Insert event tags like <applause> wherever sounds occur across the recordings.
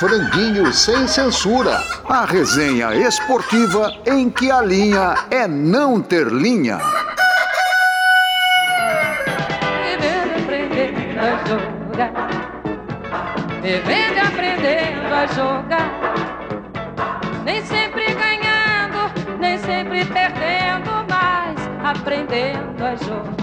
Franguinho sem censura. A resenha esportiva em que a linha é não ter linha. Vivendo aprendendo a jogar. Vivendo aprendendo a jogar. Nem sempre ganhando, nem sempre perdendo, mas aprendendo a jogar.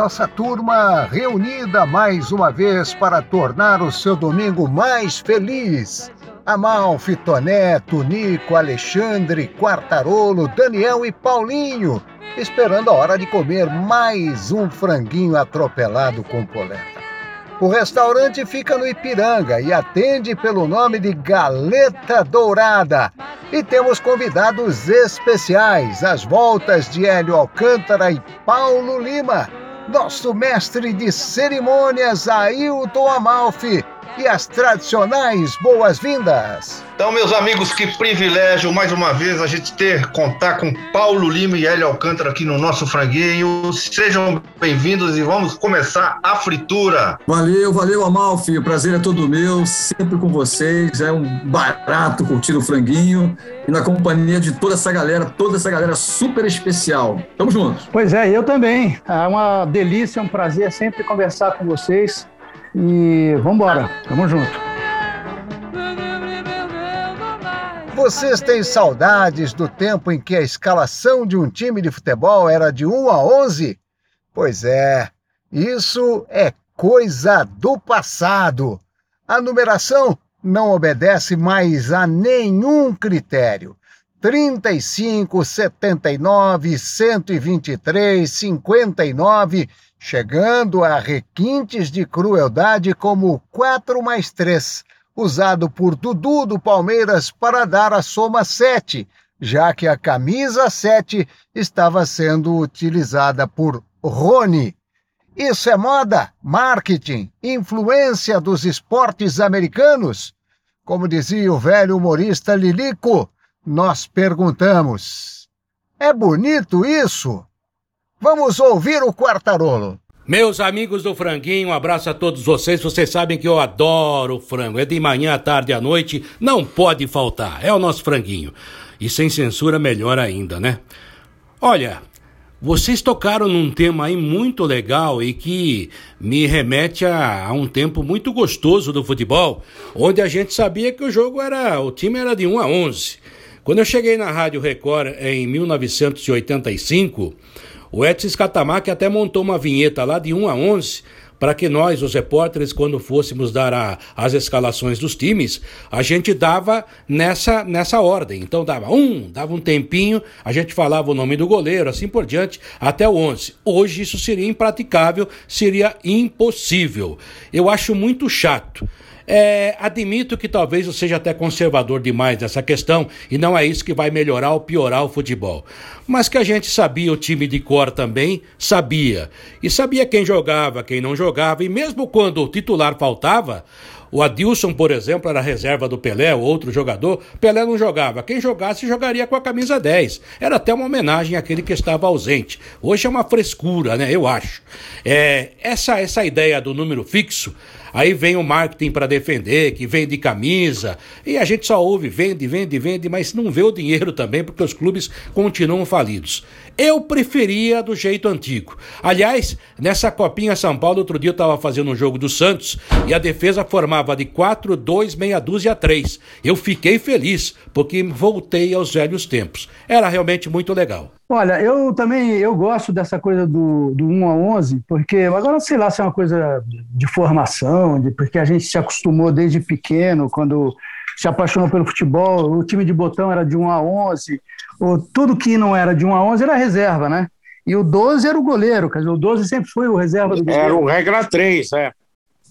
Nossa turma reunida mais uma vez para tornar o seu domingo mais feliz. Amalfi, Toné, Tunico, Alexandre, Quartarolo, Daniel e Paulinho, esperando a hora de comer mais um franguinho atropelado com polenta. O restaurante fica no Ipiranga e atende pelo nome de Galeta Dourada. E temos convidados especiais, as voltas de Hélio Alcântara e Paulo Lima, nosso mestre de cerimônias Ailton Amalfi e as tradicionais boas-vindas. Então, meus amigos, que privilégio mais uma vez a gente ter contar com Paulo Lima e Hélio Alcântara aqui no nosso franguinho. Sejam bem-vindos e vamos começar a fritura. Valeu, valeu, Amalfi. O prazer é todo meu, sempre com vocês. É um barato curtir o franguinho e na companhia de toda essa galera, toda essa galera super especial. Tamo juntos. Pois é, eu também. É uma delícia, é um prazer sempre conversar com vocês. E vamos embora, tamo junto. Vocês têm saudades do tempo em que a escalação de um time de futebol era de 1 a 11? Pois é, isso é coisa do passado. A numeração não obedece mais a nenhum critério. 35, 79, 123, 59, chegando a requintes de crueldade como 4 mais 3, usado por Dudu do Palmeiras para dar a soma 7, já que a camisa 7 estava sendo utilizada por Rony. Isso é moda, marketing, influência dos esportes americanos? Como dizia o velho humorista Lilico, nós perguntamos: é bonito isso? Vamos ouvir o Quartarolo. Meus amigos do Franguinho, um abraço a todos vocês. Vocês sabem que eu adoro frango. É de manhã, à tarde, à noite. Não pode faltar. É o nosso franguinho. E sem censura, melhor ainda, né? Olha, vocês tocaram num tema aí muito legal e que me remete a, a, um tempo muito gostoso do futebol, onde a gente sabia que o jogo era. o time era de 1 a 11. Quando eu cheguei na Rádio Record em 1985, o Edson Scatamac até montou uma vinheta lá de 1 a 11 para que nós, os repórteres, quando fôssemos dar a, as escalações dos times, a gente dava nessa, nessa ordem. Então dava um, dava um tempinho, a gente falava o nome do goleiro, assim por diante, até o 11. Hoje isso seria impraticável, seria impossível. Eu acho muito chato. É, admito que talvez eu seja até conservador demais nessa questão e não é isso que vai melhorar ou piorar o futebol. Mas que a gente sabia o time de cor também, sabia. E sabia quem jogava, quem não jogava, e mesmo quando o titular faltava, o Adilson, por exemplo, era reserva do Pelé, outro jogador. Pelé não jogava. Quem jogasse, jogaria com a camisa 10. Era até uma homenagem àquele que estava ausente. Hoje é uma frescura, né? Eu acho. É, essa, essa ideia do número fixo Aí vem o marketing para defender, que vende camisa, e a gente só ouve, vende, vende, vende, mas não vê o dinheiro também, porque os clubes continuam falidos. Eu preferia do jeito antigo. Aliás, nessa Copinha São Paulo, outro dia eu estava fazendo um jogo do Santos e a defesa formava de 4, 2, meia dúzia, 3. Eu fiquei feliz, porque voltei aos velhos tempos. Era realmente muito legal. Olha, eu também eu gosto dessa coisa do, do 1 a 11, porque agora sei lá se é uma coisa de formação, de, porque a gente se acostumou desde pequeno, quando se apaixonou pelo futebol, o time de botão era de 1 a 11, ou tudo que não era de 1 a 11 era reserva, né? E o 12 era o goleiro, quer dizer, o 12 sempre foi o reserva do goleiro. Era o regra 3, é.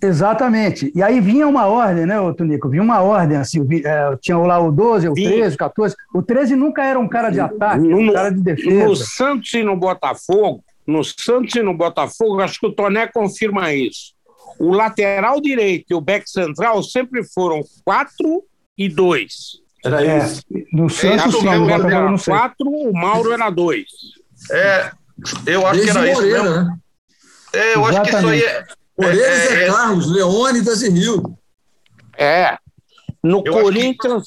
Exatamente. E aí vinha uma ordem, né, ô Tonico? Vinha uma ordem, assim, é, tinha lá o 12, o Vinha. 13, o 14. O 13 nunca era um cara de ataque, era um No- cara de No defesa. Santos e no Botafogo, no Santos e no Botafogo, acho que o Toné confirma isso. O lateral direito e o back central sempre foram 4 e 2. Era É, isso. no Santos, isso sim, no Botafogo era não. 4, o Mauro era 2. É, eu acho que Desde era isso Moreira, mesmo. né? É, eu acho que isso aí é. Moreira, é- Zé é- Carlos, Leônidas e Rio. É. No Eu Corinthians,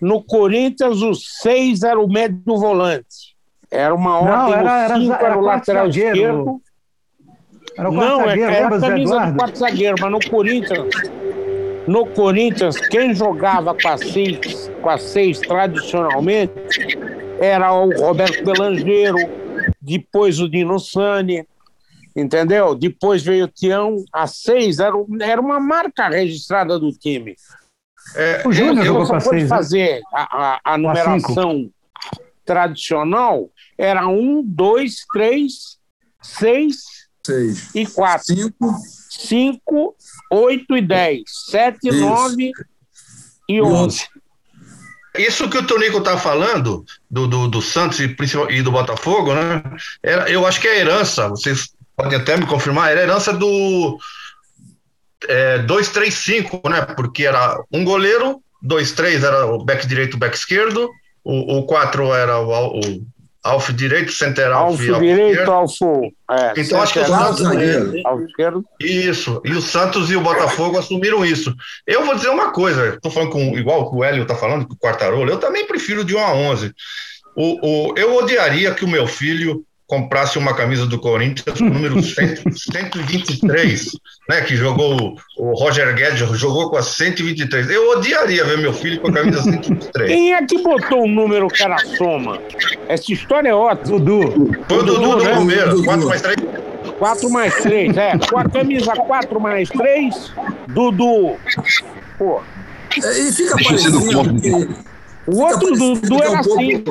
no Corinthians, o 6 era o médio volante. Era uma Não, ordem, era- era- o 5 era era o quarto lateral zagueiro. esquerdo. Era o Não, quarto é, zagueiro, era a camisa do quarto zagueiro, mas no Corinthians, no Corinthians, quem jogava com a seis, com seis tradicionalmente era o Roberto Belangeiro, depois o Dino Sani, entendeu? Depois veio o Tião, a seis era, era uma marca registrada do time. é, O Júnior eu- jogou com a seis, né? fazer a, a- a cinco. numeração tradicional, era um, dois, três, seis Seis. e quatro. Cinco. 5, 8 e 10. 7, Isso. 9 e E 11. Isso que o Tonico tá falando, do, do, do Santos e, e do Botafogo, né? Era, eu acho que é herança, vocês podem até me confirmar, era herança do é, 2-3-5, né? Porque era um goleiro, 2-3 era o back direito, o back esquerdo, o, o 4 era o, o alf direito, center alf, alf direito, alfo. É, Então, acho que o central, Santos- esquerdo. Isso, e o Santos e o Botafogo assumiram isso. Eu vou dizer uma coisa, estou falando com, igual o Hélio está falando, com o Quartarolo, eu também prefiro de 1 a 11. O, o, eu odiaria que o meu filho comprasse uma camisa do Corinthians com o número 100, 123, né, que jogou, o Roger Guedes jogou com a 123. Eu odiaria ver meu filho com a camisa 123. Quem é que botou o número que era soma? Essa história é ótima. Dudu. Foi o Dudu do né? Palmeiras, Dudu. 4 mais 3. 4 mais 3, é. Com a camisa 4 mais 3, Dudu. Pô, É, E fica Deixa parecendo que. O outro Dudu é era um pouco- assim.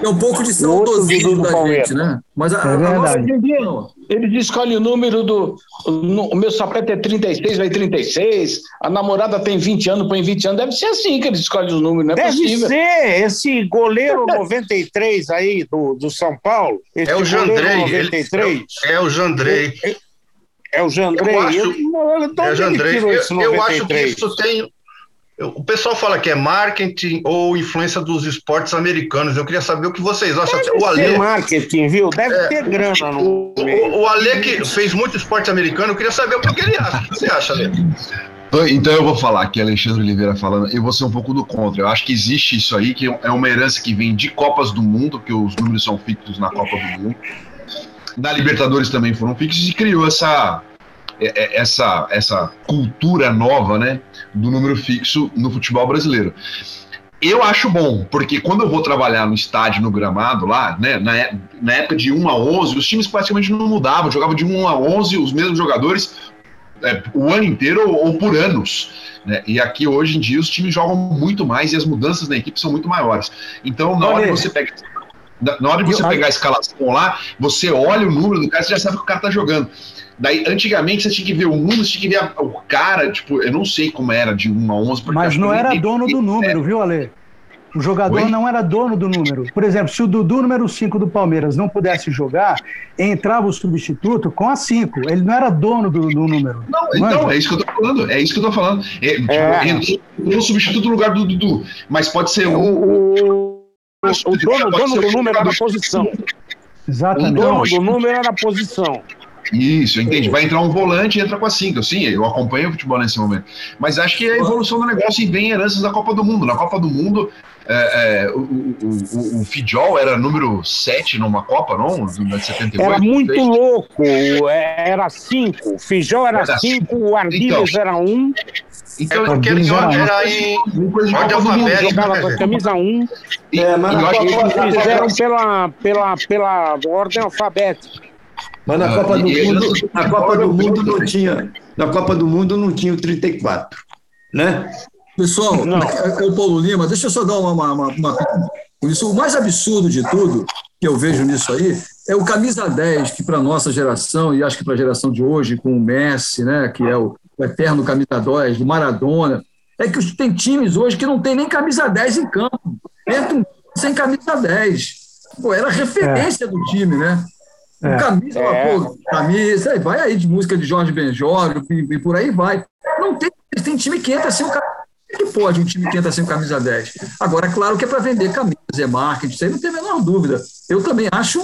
É um pouco de saudosismo Dudu do da Palmeiras. gente, né? Mas a, É a nossa verdade. Dia, Não. eles escolhem o número do. no- o meu sapete é 36, vai 36. A namorada tem 20 anos, põe 20 anos. Deve ser assim que eles escolhem os números, não é Deve possível. ser esse goleiro <laughs> 93 aí do, do São Paulo. Esse É o Jandrei. ele- 93. é o Jandrei. É o Jandrei. Eu acho- Eu- eu- É, ele Jandrei, eu, eu acho que 93? isso tem. O pessoal fala que é marketing ou influência dos esportes americanos. Eu queria saber o que vocês acham. Deve O ser Ale, marketing, viu? Deve É. ter grana no o, o, Ale que fez muito esporte americano, eu queria saber o que ele acha. O que você acha, Ale? Então- Então eu vou falar aqui, Alexandre Oliveira falando, eu vou ser um pouco do contra. Eu acho que existe isso aí, que é uma herança que vem de Copas do Mundo, que os números são fixos na Copa do Mundo. Da Libertadores também foram fixos e criou essa, essa, essa cultura nova, né, do número fixo no futebol brasileiro. Eu acho bom, porque quando eu vou trabalhar no estádio, no gramado lá, né, na, é- na época de 1 a 11, os times praticamente não mudavam, jogavam de 1 a 11, os mesmos jogadores, é, o ano inteiro ou, ou por anos. né? E aqui hoje em dia os times jogam muito mais e as mudanças na equipe são muito maiores. Então, na hora Olha- que você pega. na- Na hora de você Eu- pegar a escalação lá, você olha o número do cara, você já sabe que o cara tá jogando. Daí, antigamente, você tinha que ver o número, você tinha que ver a- o cara, tipo, eu não sei como era de 1 a 11. porque Mas não era dono do número, viu, Ale? O jogador Oi? não era dono do número. Por exemplo, se o Dudu, número 5 do Palmeiras, não pudesse jogar, entrava o substituto com a 5. Ele não era dono do, do número. Não, então, Manja. é isso que eu tô falando. É isso que eu tô falando. É, tipo, É. entrou entrou o substituto no lugar do Dudu. Mas pode ser O, um. o, o dono, o dono do número era a jogador- posição. O Exatamente. dono do número era a posição. Isso, entende? Vai entrar um volante e entra com a 5. Sim, eu acompanho o futebol nesse momento. Mas acho que é a evolução do negócio e vem heranças da Copa do Mundo. Na Copa do Mundo, é, é, o, o, o, o Fidjol era número 7 numa Copa, não? De 78? Era muito Fez- louco. Era 5. O Fijol era Era 5, o Ardilhas era 1. Um, Então, É porque Deus, era, era em ordem alfabética. jogava com a camisa 1. Um, E, É, mas eu na acho que Copa- eles fizeram pela, pela, pela ordem alfabética. Mas na Ah, Copa do Mundo, na Copa do Mundo não tinha, na Copa do Mundo não tinha o 34, né? Pessoal, Não. é, é o Paulo Lima, deixa eu só dar uma. uma, uma- uma- Isso, o mais absurdo de tudo que eu vejo nisso aí é o camisa 10, que para nossa geração, e acho que para a geração de hoje, com o Messi, né, que é o, o eterno camisa 10, do Maradona, é que tem times hoje que não tem nem camisa 10 em campo. Entra um sem camisa 10. Pô, era referência do time, né? É. Camisa, É. pô, camisa, aí vai aí de música de Jorge Benjor e, e por aí vai. Não tem, tem time que entra sem o camisa. que pode um time que entra sem camisa 10? Agora, é claro que é para vender camisas, é marketing, isso aí não tem a menor dúvida. Eu também acho,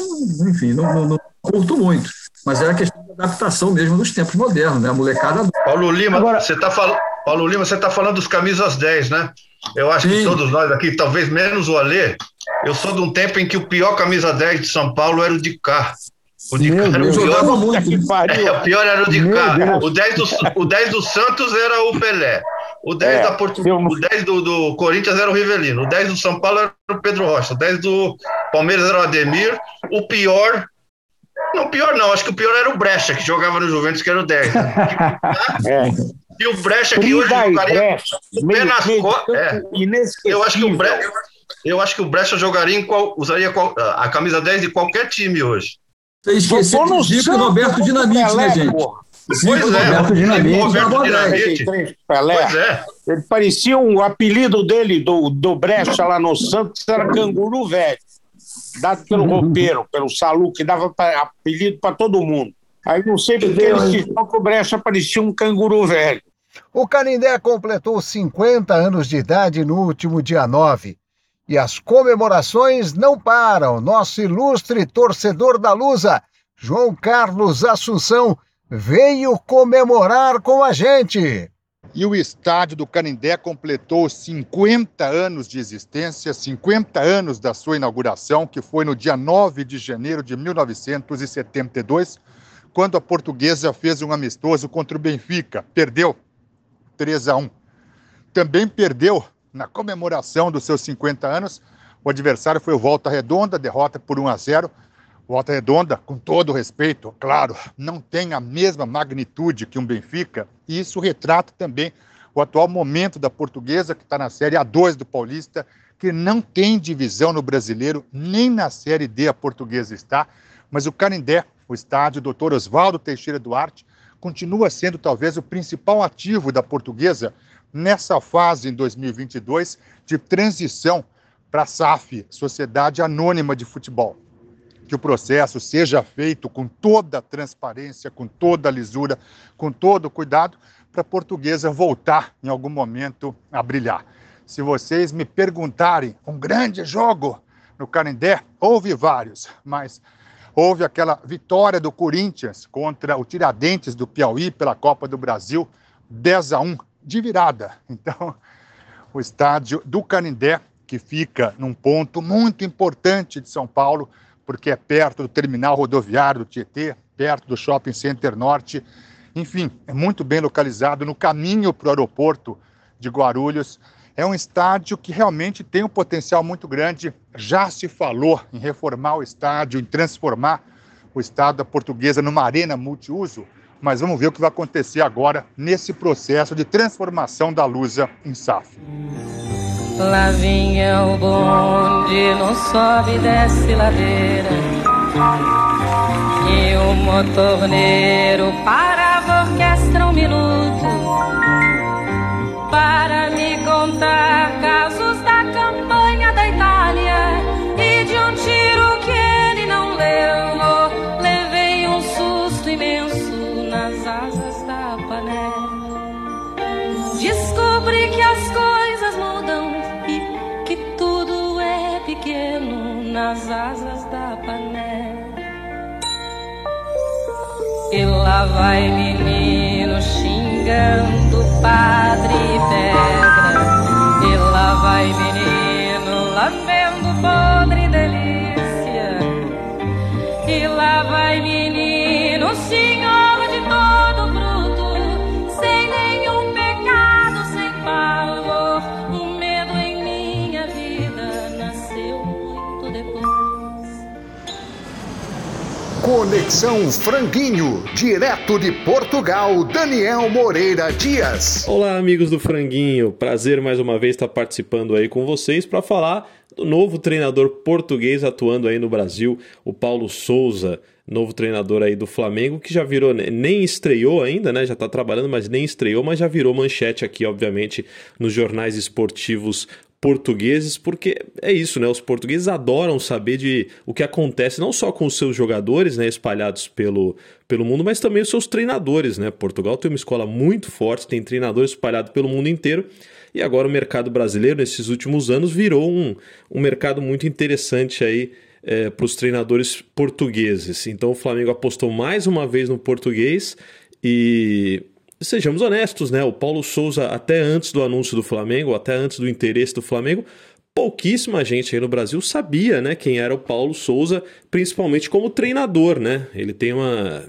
enfim, não, não- não curto muito. Mas é a questão da adaptação mesmo dos tempos modernos, né? A molecada. Paulo Lima, Agora- você tá falando. Paulo Lima, você tá falando dos camisas 10, né? Eu acho que Sim. todos nós aqui, talvez menos o Alê, eu sou de um tempo em que o pior camisa 10 de São Paulo era o de cá. O de Meu Eu o pior. jogava muito. que pariu. É, o pior era o de Meu cá. Deus. O 10, do, o 10 do Santos era o Pelé. O 10, É, da Portu... não- o 10 do, do Corinthians era o Rivelino. O 10 do São Paulo era o Pedro Rocha. O 10 do Palmeiras era o Ademir. O pior. Não, pior não. Acho que o pior era o Brecha, que jogava no Juventus, que era o 10. <laughs> É. E o Brecha que hoje jogaria. Brecha, o pé meio, nas meio co- campo é. Eu acho que o Brecha. Eu acho que o Brecha jogaria em qual. Usaria qual- a camisa 10 de qualquer time hoje. Você esqueceu de Zico e Roberto Dinamite, Pelé, né, gente? porra. Zico Pois é. Roberto Dinamite, Roberto jogava 10. Dinamite. 33, Pelé. Pois é. Ele parecia um apelido dele, do, do Brecha lá no Santos, era canguru velho. Dado pelo roupeiro, pelo Salu, que dava pra- apelido para todo mundo. Aí não sei porque ele se que o Brecha parecia um canguru velho. O Canindé completou 50 anos de idade no último dia 9. E as comemorações não param. Nosso ilustre torcedor da Lusa, João Carlos Assunção, veio comemorar com a gente. E o estádio do Canindé completou 50 anos de existência, 50 anos da sua inauguração, que foi no dia 9 de janeiro de 1972, quando a portuguesa fez um amistoso contra o Benfica. Perdeu 3 a 1. Também perdeu na comemoração dos seus 50 anos. O adversário foi o Volta Redonda, derrota por 1 a 0. Volta Redonda, com todo respeito, claro, não tem a mesma magnitude que um Benfica, e isso retrata também o atual momento da portuguesa, que está na Série A2 do Paulista, que não tem divisão no brasileiro, nem na Série D a portuguesa está, mas o Canindé, o estádio Dr. Oswaldo Teixeira Duarte, continua sendo talvez o principal ativo da portuguesa nessa fase em 2022 de transição para a SAF, Sociedade Anônima de Futebol que o processo seja feito com toda a transparência, com toda a lisura, com todo o cuidado, para a portuguesa voltar em algum momento a brilhar. Se vocês me perguntarem, um grande jogo no Canindé, houve vários, mas houve aquela vitória do Corinthians contra o Tiradentes do Piauí pela Copa do Brasil, 10 a 1 de virada. <laughs> Então, o estádio do Canindé, que fica num ponto muito importante de São Paulo, porque é perto do terminal rodoviário do Tietê, perto do Shopping Center Norte. Enfim, é muito bem localizado no caminho para o aeroporto de Guarulhos. É um estádio que realmente tem um potencial muito grande. Já se falou em reformar o estádio, em transformar o estádio da Portuguesa numa arena multiuso, mas vamos ver o que vai acontecer agora nesse processo de transformação da Lusa em SAF. Lá vinha o bonde, não sobe e desce ladeira. E o motorneiro parava a orquestra um minuto para me contar pequeno nas asas da panela. E lá vai menino xingando o padre Conexão Franguinho, direto de Portugal, Daniel Moreira Dias. Olá, amigos do Franguinho. Prazer mais uma vez estar participando aí com vocês para falar do novo treinador português atuando aí no Brasil, o Paulo Souza, novo treinador aí do Flamengo, que já virou, nem estreou ainda, né? Já tá trabalhando, mas nem estreou, mas já virou manchete aqui, obviamente, nos jornais esportivos portugueses, porque é isso, né? Os portugueses adoram saber de o que acontece não só com os seus jogadores, né, espalhados pelo, pelo mundo, mas também os seus treinadores, né? Portugal tem uma escola muito forte, tem treinadores espalhados pelo mundo inteiro. E agora o mercado brasileiro, nesses últimos anos, virou um, um mercado muito interessante aí é, para os treinadores portugueses. Então o Flamengo apostou mais uma vez no português e sejamos honestos, né? O Paulo Souza, até antes do anúncio do Flamengo, até antes do interesse do Flamengo, pouquíssima gente aí no Brasil sabia, né, quem era o Paulo Souza, principalmente como treinador, né? Ele tem uma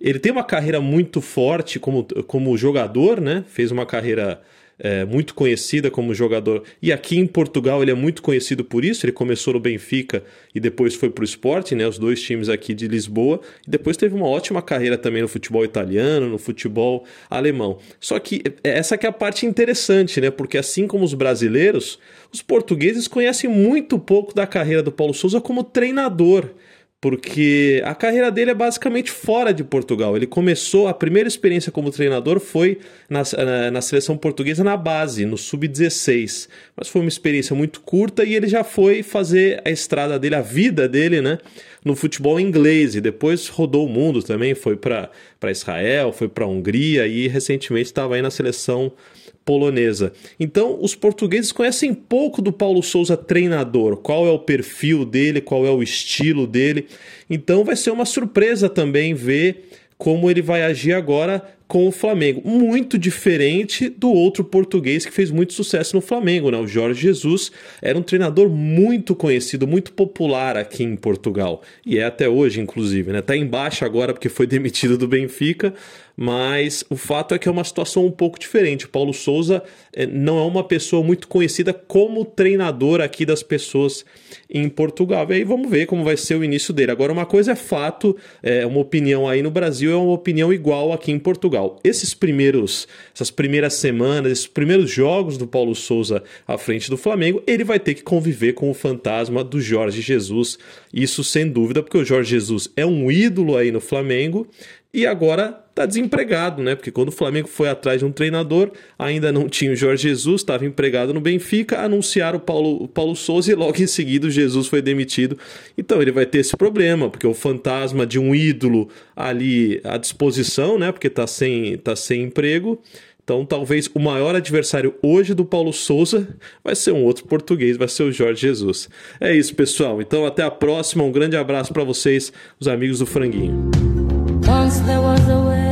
ele tem uma carreira muito forte como, como jogador, né? Fez uma carreira é, muito conhecida como jogador. E aqui em Portugal ele é muito conhecido por isso. Ele começou no Benfica e depois foi para o Sporting, né, os dois times aqui de Lisboa. E depois teve uma ótima carreira também no futebol italiano, no futebol alemão. Só que é, essa que é a parte interessante, né? Porque assim como os brasileiros, os portugueses conhecem muito pouco da carreira do Paulo Souza como treinador porque a carreira dele é basicamente fora de Portugal. Ele começou, a primeira experiência como treinador foi na, na, na seleção portuguesa na base, no sub-16. Mas foi uma experiência muito curta e ele já foi fazer a estrada dele, a vida dele, né? No futebol inglês e depois rodou o mundo também, foi para Israel, foi para Hungria e recentemente estava aí na seleção polonesa. Então, os portugueses conhecem pouco do Paulo Souza treinador, qual é o perfil dele, qual é o estilo dele. Então, vai ser uma surpresa também ver como ele vai agir agora com o Flamengo. Muito diferente do outro português que fez muito sucesso no Flamengo, né? O Jorge Jesus era um treinador muito conhecido, muito popular aqui em Portugal. E é até hoje, inclusive, né? Tá embaixo agora porque foi demitido do Benfica, mas o fato é que é uma situação um pouco diferente. O Paulo Souza eh, não é uma pessoa muito conhecida como treinador aqui das pessoas em Portugal. E aí vamos ver como vai ser o início dele. Agora, uma coisa é fato, é uma opinião aí no Brasil é uma opinião igual aqui em Portugal. Esses primeiros, essas primeiras semanas, esses primeiros jogos do Paulo Souza à frente do Flamengo, ele vai ter que conviver com o fantasma do Jorge Jesus. Isso sem dúvida, porque o Jorge Jesus é um ídolo aí no Flamengo e agora está desempregado, né? Porque quando o Flamengo foi atrás de um treinador, ainda não tinha o Jorge Jesus, estava empregado no Benfica, anunciaram o Paulo, o Paulo Souza e logo em seguida o Jesus foi demitido. Então ele vai ter esse problema, porque o fantasma de um ídolo ali à disposição, né? Porque está sem, tá sem emprego. Então, talvez o maior adversário hoje do Paulo Souza vai ser um outro português, vai ser o Jorge Jesus. É isso, pessoal. Então, até a próxima. Um grande abraço para vocês, os amigos do Franguinho. Once there was a way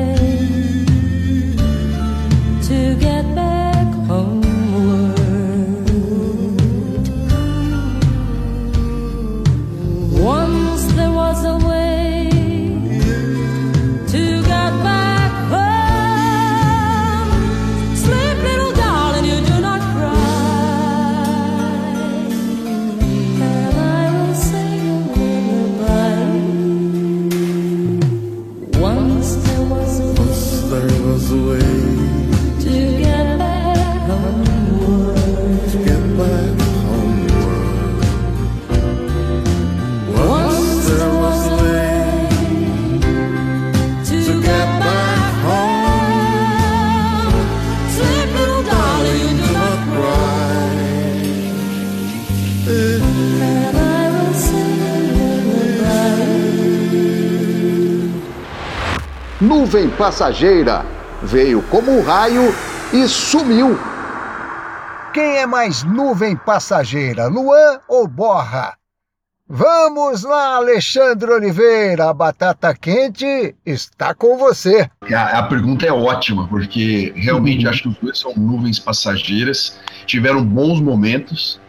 Nuvem passageira veio como um raio e sumiu. Quem é mais nuvem passageira, Luan ou Borra? Vamos lá, Alexandre Oliveira, a batata quente está com você. A, a pergunta é ótima, porque realmente acho que os dois são nuvens passageiras, tiveram bons momentos.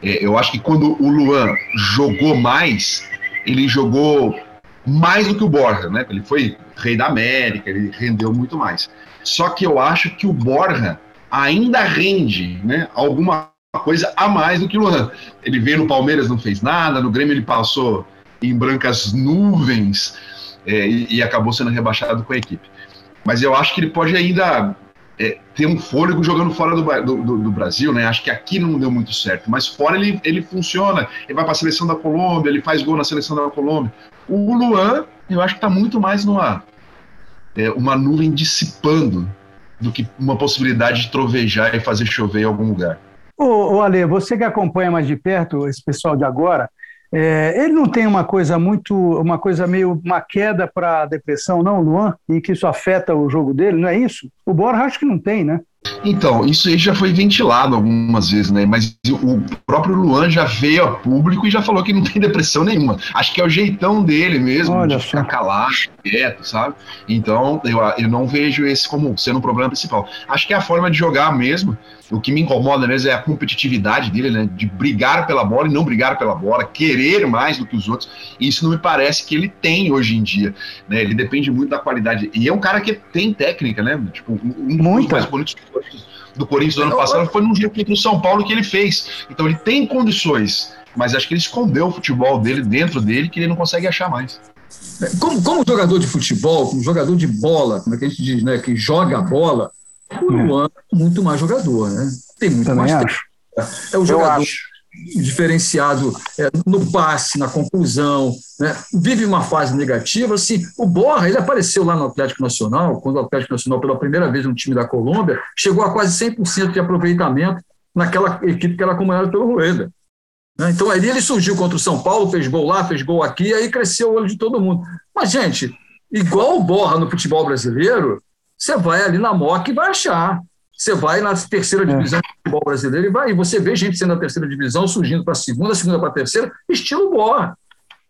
É, eu acho que quando o Luan jogou mais, ele jogou mais do que o Borja, né? Ele foi rei da América, ele rendeu muito mais. Só que eu acho que o Borja ainda rende, né? Alguma coisa a mais do que o Luan. Ele veio no Palmeiras, não fez nada, no Grêmio ele passou em brancas nuvens é, e, e acabou sendo rebaixado com a equipe. Mas eu acho que ele pode ainda é, ter um fôlego jogando fora do, do, do, Brasil, né? Acho que aqui não deu muito certo, mas fora ele, ele funciona. Ele vai para a seleção da Colômbia, ele faz gol na seleção da Colômbia. O Luan, eu acho que está muito mais numa é, uma nuvem dissipando do que uma possibilidade de trovejar e fazer chover em algum lugar. Ô, ô Ale, você que acompanha mais de perto esse pessoal de agora, é, ele não tem uma coisa muito, uma coisa meio, uma queda para depressão, não, Luan, e que isso afeta o jogo dele, não é isso? O Borja acho que não tem, né? Então, isso aí já foi ventilado algumas vezes, né? Mas o próprio Luan já veio a público e já falou que não tem depressão nenhuma. Acho que é o jeitão dele mesmo, Olha de ficar calado, quieto, sabe? Então, eu, eu não vejo esse como sendo um problema principal. Acho que é a forma de jogar mesmo. O que me incomoda mesmo é a competitividade dele, né? De brigar pela bola e não brigar pela bola, querer mais do que os outros. Isso não me parece que ele tem hoje em dia, né? Ele depende muito da qualidade. E é um cara que tem técnica, né? Tipo, um dos mais bonitos do Corinthians do ano passado foi num jogo contra o São Paulo que ele fez. Então ele tem condições, mas acho que ele escondeu o futebol dele dentro dele que ele não consegue achar mais. Como, como jogador de futebol, como jogador de bola, como é que a gente diz, né? Que joga a bola, o. Luan é muito mais jogador, né? Tem muito Também mais acho. tempo. É o jogador diferenciado é, no passe, na conclusão, né? vive uma fase negativa. Assim, o Borra ele apareceu lá no Atlético Nacional, quando o Atlético Nacional, pela primeira vez no time da Colômbia, chegou a quase 100% de aproveitamento naquela equipe que era comandada pelo Rueda. Né? Então, ali ele surgiu contra o São Paulo, fez gol lá, fez gol aqui, e aí cresceu o olho de todo mundo. Mas, gente, igual o Borra no futebol brasileiro, você vai ali na MOC e vai achar. Você vai na terceira é. divisão futebol brasileiro e vai, e você vê gente sendo da terceira divisão, surgindo para a segunda, segunda para a terceira, estilo Borra.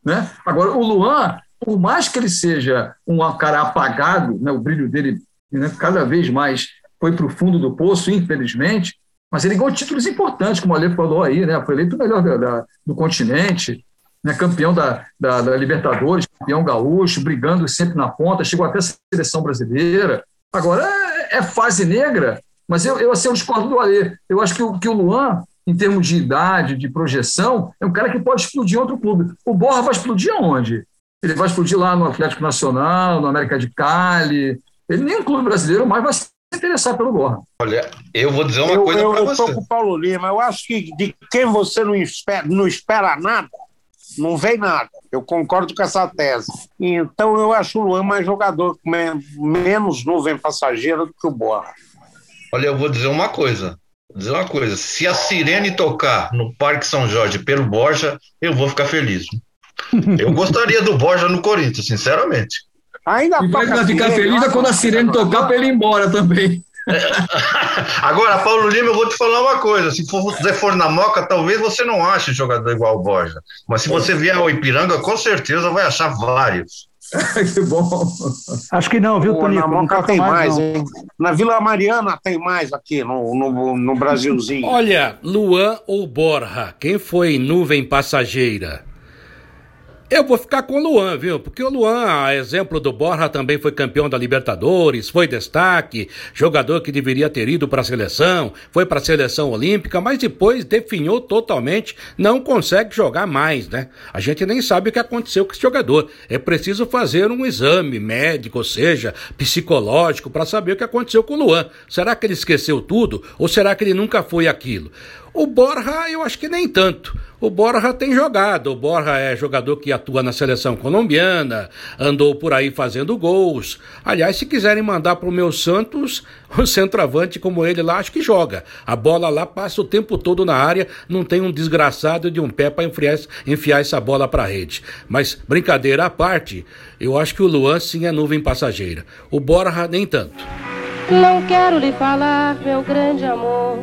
Né? Agora, o Luan, por mais que ele seja um cara apagado, né, o brilho dele né, cada vez mais foi para o fundo do poço, infelizmente, mas ele ganhou títulos importantes, como o Ale falou aí, né? Foi eleito o melhor da, da, do continente, né? campeão da, da, da, Libertadores, campeão gaúcho, brigando sempre na ponta, chegou até a seleção brasileira. Agora é, é fase negra, mas eu, eu, assim, eu discordo do Alê. Eu acho que o, que o Luan, em termos de idade, de projeção, é um cara que pode explodir em outro clube. O Borra vai explodir aonde? Ele vai explodir lá no Atlético Nacional, no América de Cali. Ele nem um clube brasileiro mais vai se interessar pelo Borra. Olha, eu vou dizer uma eu, coisa para você. Eu estou com o Paulo Lima. Eu acho que de quem você não espera, não espera nada, não vem nada. Eu concordo com essa tese. Então eu acho o Luan mais jogador, menos nuvem passageira do que o Borra. Olha, eu vou dizer uma coisa. Vou dizer uma coisa. Se a sirene tocar no Parque São Jorge pelo Borja, eu vou ficar feliz. Eu <laughs> gostaria do Borja no Corinthians, sinceramente. Ainda e vai ficar feliz é quando a sirene tocar para ele ir embora também. <laughs> Agora, Paulo Lima, eu vou te falar uma coisa: se for, você for na Moca, talvez você não ache jogador igual o Borja. Mas se você vier ao Ipiranga, com certeza vai achar vários. <laughs> que bom. Acho que não, viu, Tonico? Na Moca tem mais, mais hein? Na Vila Mariana tem mais aqui no, no, no Brasilzinho. Olha, Luan ou Borja, quem foi nuvem passageira? Eu vou ficar com o Luan, viu? Porque o Luan, a exemplo do Borja, também foi campeão da Libertadores, foi destaque, jogador que deveria ter ido para a seleção, foi para a seleção olímpica, mas depois definhou totalmente, não consegue jogar mais, né? A gente nem sabe o que aconteceu com esse jogador. É preciso fazer um exame médico, ou seja, psicológico, para saber o que aconteceu com o Luan. Será que ele esqueceu tudo ou será que ele nunca foi aquilo? O Borja, eu acho que nem tanto. O Borja tem jogado. O Borja é jogador que atua na seleção colombiana, andou por aí fazendo gols. Aliás, se quiserem mandar para o meu Santos, <laughs> o centroavante como ele lá, acho que joga. A bola lá passa o tempo todo na área, não tem um desgraçado de um pé para enfiar, enfiar essa bola para a rede. Mas, brincadeira à parte, eu acho que o Luan sim é nuvem passageira. O Borja nem tanto. Não quero lhe falar, meu grande amor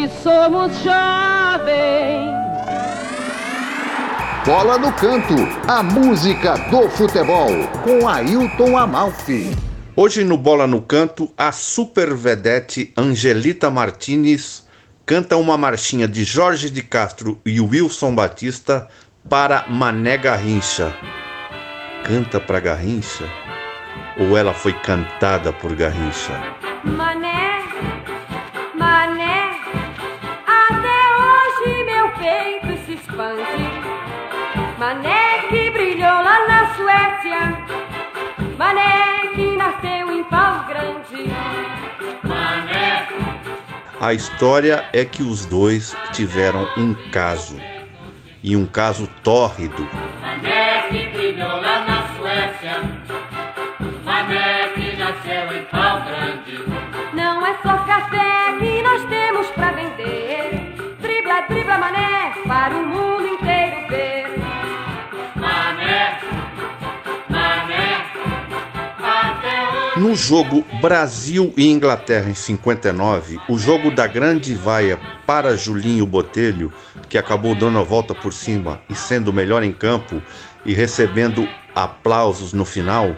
que somos jovens. Bola no Canto, a música do futebol, com Ailton Amalfi. Hoje no Bola no Canto, a super vedete Angelita Martinez canta uma marchinha de Jorge de Castro e Wilson Batista para Mané Garrincha. Canta para Garrincha? Ou ela foi cantada por Garrincha? Mané, mané, expande. Mané que brilhou lá na Suécia, mané que nasceu em pau grande. Mané. A história é que os dois tiveram um caso. E um caso tórrido. Mané que brilhou lá na Suécia, mané que nasceu em pau grande. Não é só café que nós temos pra vender. Dribla, dribla, mané, No jogo Brasil e Inglaterra em 59, o jogo da grande vaia para Julinho Botelho, que acabou dando a volta por cima e sendo o melhor em campo e recebendo aplausos no final,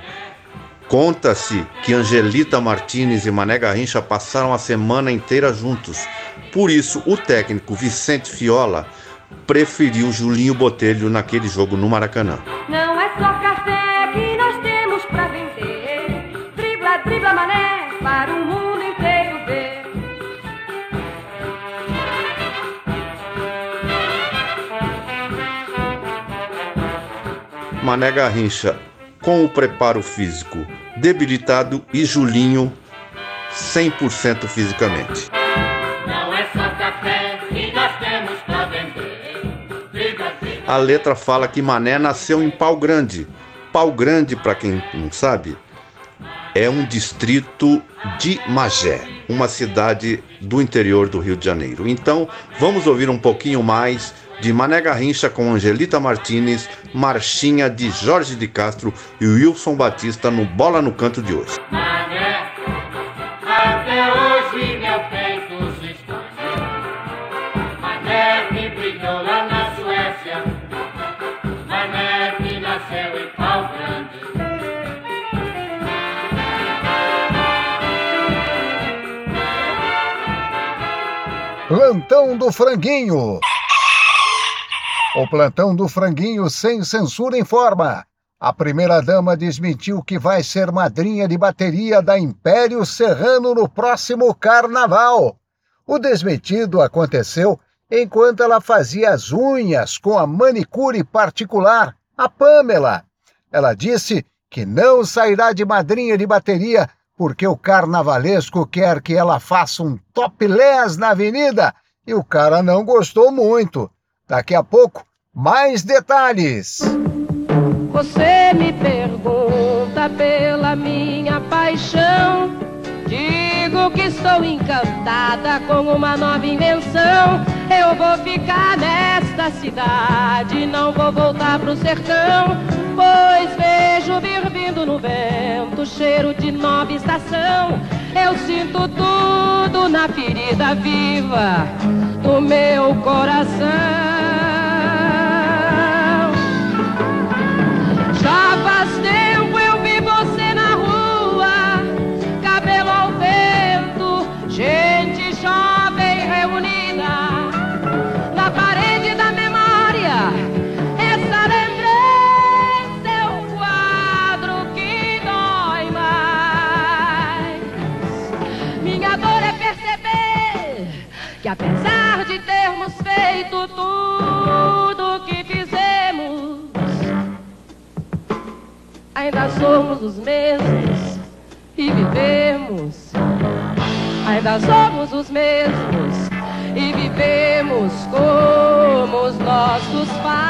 conta-se que Angelita Martinez e Mané Garrincha passaram a semana inteira juntos. Por isso, o técnico Vicente Fiola preferiu Julinho Botelho naquele jogo no Maracanã. Não é só café Mané Garrincha com o preparo físico debilitado e Julinho 100% fisicamente. É. A letra fala que Mané nasceu em Pau Grande. Pau Grande, para quem não sabe, é um distrito de Magé, uma cidade do interior do Rio de Janeiro. Então, vamos ouvir um pouquinho mais de Mané Garrincha com Angelita Martinez, Marchinha de Jorge de Castro e Wilson Batista no Bola no Canto de hoje. Plantão do Franguinho. O plantão do Franguinho sem censura informa. A primeira-dama desmentiu que vai ser madrinha de bateria da Império Serrano no próximo carnaval. O desmentido aconteceu enquanto ela fazia as unhas com a manicure particular, a Pamela. Ela disse que não sairá de madrinha de bateria porque o carnavalesco quer que ela faça um topless na avenida e o cara não gostou muito. Daqui a pouco, mais detalhes. Você me pergunta pela minha que estou encantada com uma nova invenção. Eu vou ficar nesta cidade, não vou voltar pro sertão. Pois vejo vir vindo no vento cheiro de nova estação. Eu sinto tudo na ferida viva do meu coração. Ainda somos os mesmos e vivemos. Ainda somos os mesmos e vivemos como os nossos pais.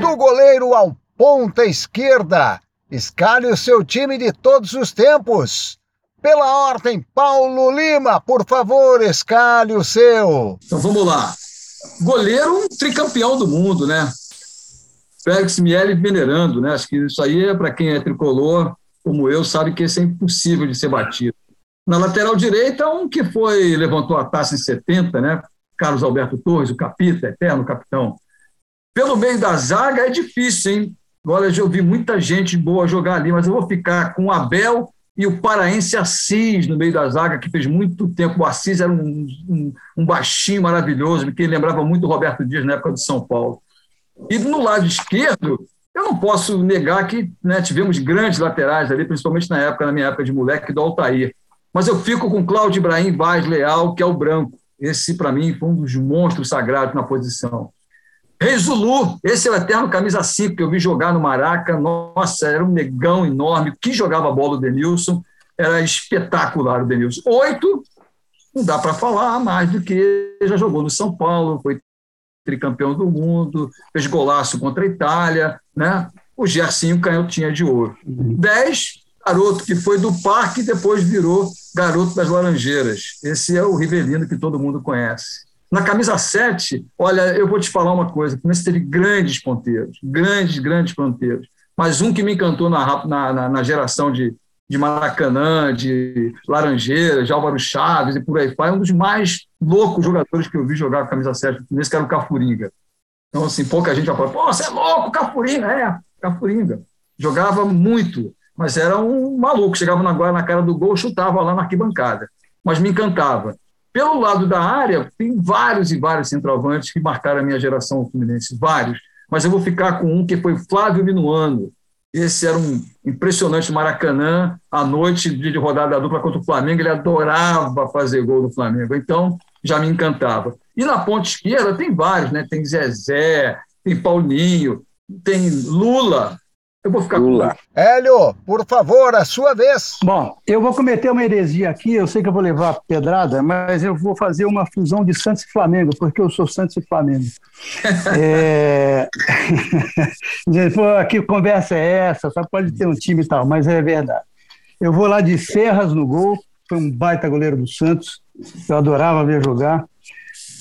Do goleiro ao ponta esquerda, escalhe o seu time de todos os tempos. Pela ordem, Paulo Lima, por favor, escalhe o seu. Então vamos lá. Goleiro tricampeão do mundo, né? Félix Miele venerando, né? Acho que isso aí é para quem é tricolor, como eu, sabe que isso é impossível de ser batido. Na lateral direita, um que foi levantou a taça em 70, né? Carlos Alberto Torres, o capita, eterno capitão. Pelo meio da zaga é difícil, hein? Eu já ouvi muita gente boa jogar ali, mas eu vou ficar com o Abel e o paraense Assis no meio da zaga, que fez muito tempo. O Assis era um, um, um baixinho maravilhoso, que lembrava muito o Roberto Dias na época do São Paulo. E no lado esquerdo, eu não posso negar que né, tivemos grandes laterais ali, principalmente na época, na minha época de moleque, do Altair. Mas eu fico com Cláudio Ibrahim Vaz Leal, que é o branco. Esse, para mim, foi um dos monstros sagrados na posição. Reis Zulu, esse é o eterno camisa 5 que eu vi jogar no Maraca. Nossa, era um negão enorme. Que jogava bola o Denilson. Era espetacular o Denilson. Oito, não dá para falar mais do que já jogou no São Paulo, foi tricampeão do mundo, fez golaço contra a Itália, né? O Gersinho canhotinha de ouro. Dez, garoto que foi do parque e depois virou garoto das Laranjeiras. Esse é o Rivelino que todo mundo conhece. Na camisa 7, olha, eu vou te falar uma coisa, Nesse teve grandes ponteiros, grandes, grandes ponteiros. Mas um que me encantou na, na, na geração de, de Maracanã, de Laranjeiras, de Álvaro Chaves e por aí vai, é um dos mais loucos jogadores que eu vi jogar com a camisa 7 nesse que era o Cafuringa. Então, assim, pouca gente vai falar, pô, você é louco, Cafuringa, é, Cafuringa. Jogava muito, mas era um maluco, chegava na, na cara do gol, chutava lá na arquibancada. Mas me encantava. Pelo lado da área, tem vários e vários centroavantes que marcaram a minha geração fluminense, vários. Mas eu vou ficar com um que foi Flávio Minuano. Esse era um impressionante Maracanã. À noite, de rodada dupla contra o Flamengo, ele adorava fazer gol no Flamengo. Então, já me encantava. E na ponta esquerda tem vários, né? Tem Zezé, tem Paulinho, tem Lula, eu vou ficar Lula. com Hélio, por favor, a sua vez. Bom, eu vou cometer uma heresia aqui, eu sei que eu vou levar pedrada, mas eu vou fazer uma fusão de Santos e Flamengo, porque eu sou Santos e Flamengo. <laughs> é... <laughs> Pô, que conversa é essa? Só pode ter um time e tal, mas é verdade. Eu vou lá de Serras no gol, foi um baita goleiro do Santos, eu adorava ver jogar.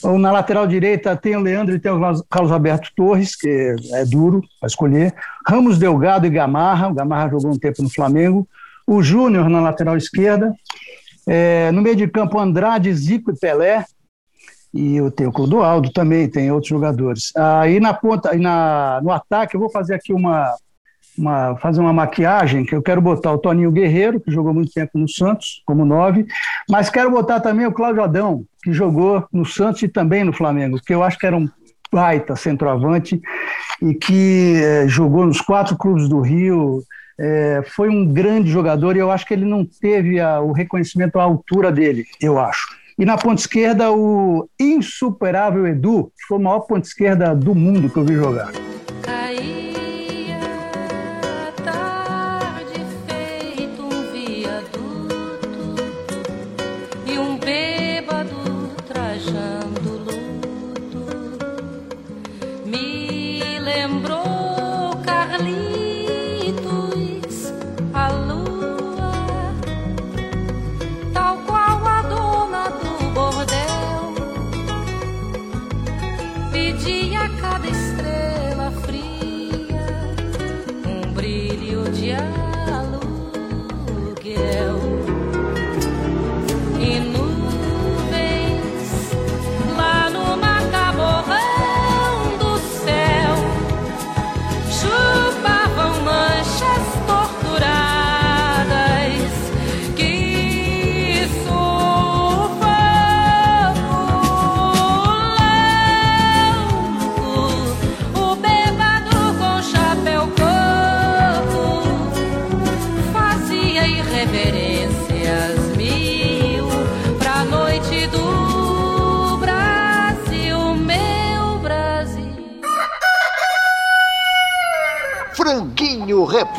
Na lateral direita tem o Leandro e tem o Carlos Alberto Torres, que é duro para escolher. Ramos Delgado e Gamarra. O Gamarra jogou um tempo no Flamengo. O Júnior na lateral esquerda. É, no meio de campo, Andrade, Zico e Pelé. E eu tenho o Clodoaldo também, tem outros jogadores. Aí na ponta, na, no ataque, eu vou fazer aqui uma, uma, fazer uma maquiagem, que eu quero botar o Toninho Guerreiro, que jogou muito tempo no Santos, como nove, mas quero botar também o Cláudio Adão, que jogou no Santos e também no Flamengo, que eu acho que era um baita centroavante e que é, jogou nos quatro clubes do Rio, é, foi um grande jogador e eu acho que ele não teve a, o reconhecimento à altura dele, eu acho. E na ponta esquerda, o insuperável Edu, que foi o maior ponta esquerda do mundo que eu vi jogar. Charlie.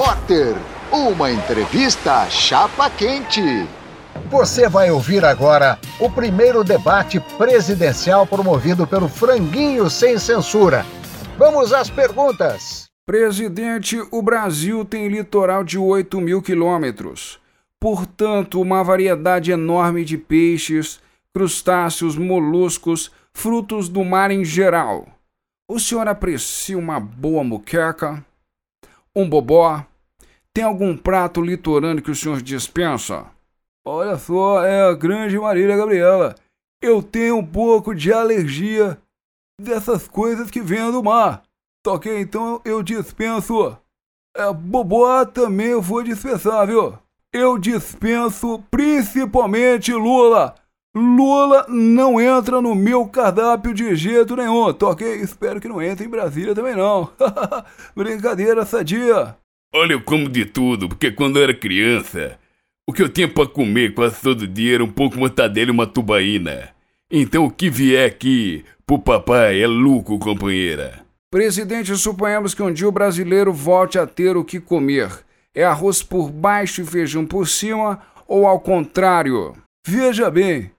Repórter, uma entrevista chapa quente. Você vai ouvir agora o primeiro debate presidencial promovido pelo Franguinho Sem Censura. Vamos às perguntas. Presidente, o Brasil tem litoral de 8 mil quilômetros. portanto, uma variedade enorme de peixes, crustáceos, moluscos, frutos do mar em geral. O senhor aprecia uma boa muqueca? Um bobó? Tem algum prato litorâneo que o senhor dispensa? Olha só, é a grande Marília Gabriela. Eu tenho um pouco de alergia dessas coisas que vêm do mar. Ok, então eu dispenso. É, bobó também eu vou dispensar, viu? Eu dispenso principalmente Lula. Lula não entra no meu cardápio de jeito nenhum, ok? Espero que não entre em Brasília também não. <laughs> Brincadeira sadia. Olha, eu como de tudo, porque quando eu era criança, o que eu tinha para comer quase todo dia era um pouco mortadela e uma tubaína. Então o que vier aqui pro papai é lucro, companheira. Presidente, suponhamos que um dia o brasileiro volte a ter o que comer. É arroz por baixo e feijão por cima, ou ao contrário? Veja bem,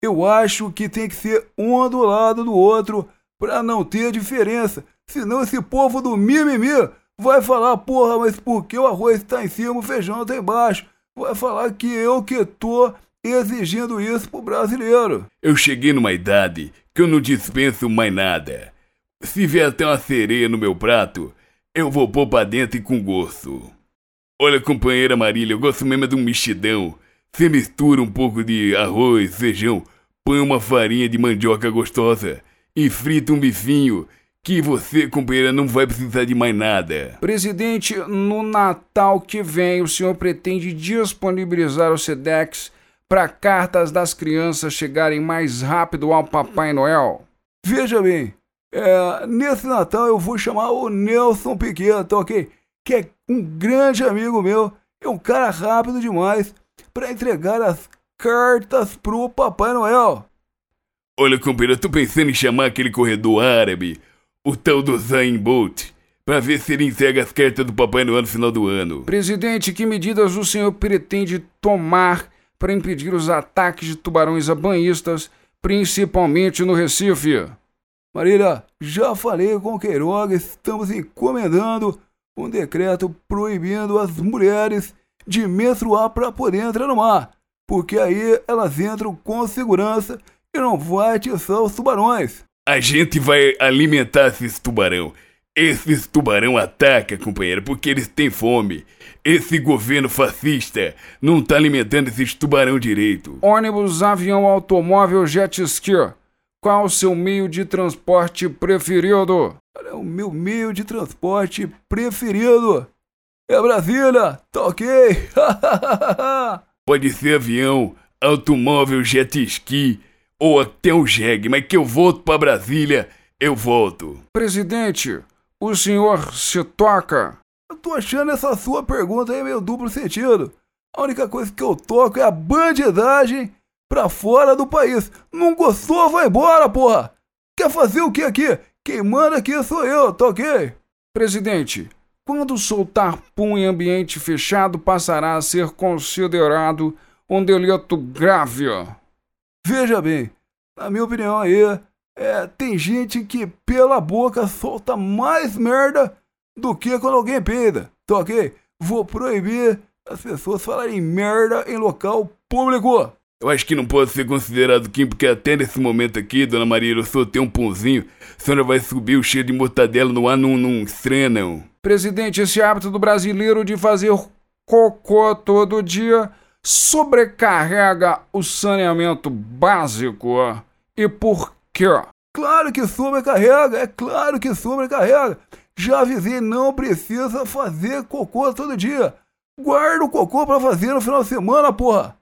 eu acho que tem que ser um do lado do outro para não ter diferença. Senão esse povo do mimimi vai falar, porra, mas por que o arroz está em cima, o feijão está embaixo? Vai falar que eu que tô exigindo isso pro brasileiro. Eu cheguei numa idade que eu não dispenso mais nada. Se vier até uma sereia no meu prato, eu vou pôr pra dentro e com gosto. Olha, companheira Marília, eu gosto mesmo de um mexidão. Você mistura um pouco de arroz, feijão, põe uma farinha de mandioca gostosa e frita um bifinho que você, companheira, não vai precisar de mais nada. Presidente, no Natal que vem, o senhor pretende disponibilizar o SEDEX para cartas das crianças chegarem mais rápido ao Papai Noel? Veja bem, é, nesse Natal eu vou chamar o Nelson Piquet, tá ok? Que é um grande amigo meu, é um cara rápido demais para entregar as cartas pro Papai Noel. Olha, companheiro, eu tô pensando em chamar aquele corredor árabe, o tal do Zayn Bolt, para ver se ele entrega as cartas do Papai Noel no final do ano. Presidente, que medidas o senhor pretende tomar para impedir os ataques de tubarões a banhistas, principalmente no Recife? Marília, já falei com o Queiroga, estamos encomendando um decreto proibindo as mulheres de menstruar para poder entrar no mar, porque aí elas entram com segurança e não vai atiçar os tubarões. A gente vai alimentar esses tubarão. Esses tubarão ataca, companheiro, porque eles têm fome. Esse governo fascista não tá alimentando esses tubarão direito. Ônibus, avião, automóvel, jet ski. Qual o seu meio de transporte preferido? O meu meio de transporte preferido é Brasília, tá ok? <laughs> Pode ser avião, automóvel, jet ski ou até o jegue, mas que eu volto para Brasília, eu volto. Presidente, o senhor se toca? Eu tô achando essa sua pergunta aí meio duplo sentido. A única coisa que eu toco é a bandidagem pra fora do país. Não gostou, vai embora, porra! Quer fazer o que aqui? Quem manda aqui sou eu, tá ok? Presidente, quando soltar pum em ambiente fechado passará a ser considerado um delito grave. Veja bem, na minha opinião aí, é, tem gente que pela boca solta mais merda do que quando alguém peida, tá ok? Vou proibir as pessoas falarem merda em local público. Eu acho que não pode ser considerado Kim, porque até nesse momento aqui, Dona Maria, eu soltei um pãozinho. A senhora vai subir o cheiro de mortadela no ar, não, não estranha, não. Presidente, esse hábito do brasileiro de fazer cocô todo dia sobrecarrega o saneamento básico. E por quê? Claro que sobrecarrega, é claro que sobrecarrega. Já avisei, não precisa fazer cocô todo dia. Guarda o cocô para fazer no final de semana, porra.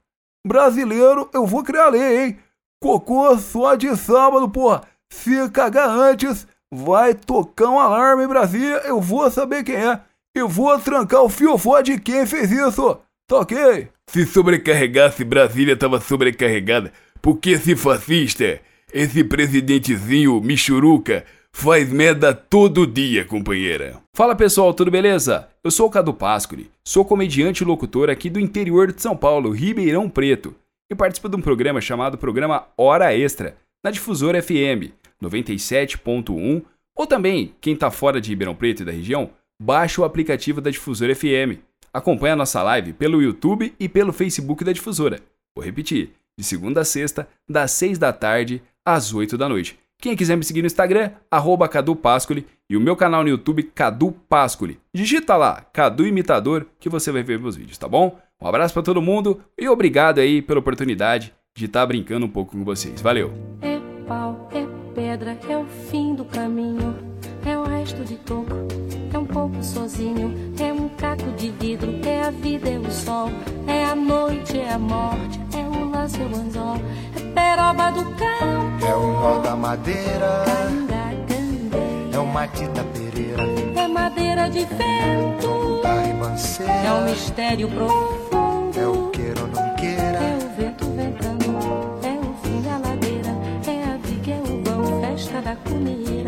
Brasileiro, eu vou criar lei, hein? Cocô só de sábado, porra. Se cagar antes, vai tocar um alarme em Brasília, eu vou saber quem é. Eu vou trancar o fiofó de quem fez isso. Tá ok? Se sobrecarregasse, Brasília tava sobrecarregada. Porque esse fascista, esse presidentezinho Michuruca, faz merda todo dia, companheira. Fala pessoal, tudo beleza? Eu sou o Cadu Pascoli, sou comediante e locutor aqui do interior de São Paulo, Ribeirão Preto, e participo de um programa chamado Programa Hora Extra, na Difusora FM 97.1, ou também, quem tá fora de Ribeirão Preto e da região, baixa o aplicativo da Difusora FM. Acompanhe a nossa live pelo YouTube e pelo Facebook da Difusora. Vou repetir, de segunda a sexta, das 6 da tarde às 8 da noite. Quem quiser me seguir no Instagram, arroba Cadu Pascoli, e o meu canal no YouTube, Cadu Pascoli. Digita lá, Cadu Imitador, que você vai ver meus vídeos, tá bom? Um abraço para todo mundo e obrigado aí pela oportunidade de estar tá brincando um pouco com vocês. Valeu! É pau, é pedra, é o fim do caminho, é o resto de toco, é um pouco sozinho, de vidro, é a vida, é o sol, é a noite, é a morte, é o lance, é o anzol, é peroba do campo, é o nó da madeira, é o matita pereira, é madeira de vento, é o mistério profundo, é o queira ou não queira, é o vento ventando, é o fim da ladeira, é a viga, é o vão, festa da comida,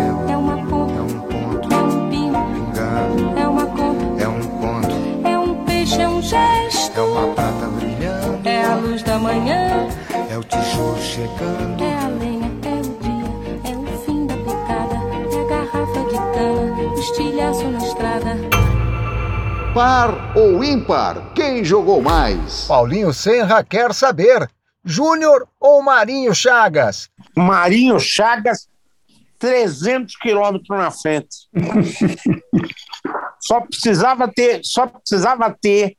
manhã, é o tijolo chegando, é a lenha, é o dia, é o fim da picada, é a garrafa de cana, o estilhaço na estrada. Par ou ímpar? Quem jogou mais? Paulinho Senra quer saber. Júnior ou Marinho Chagas? Marinho Chagas, 300 quilômetros na frente. <laughs> só precisava ter, só precisava ter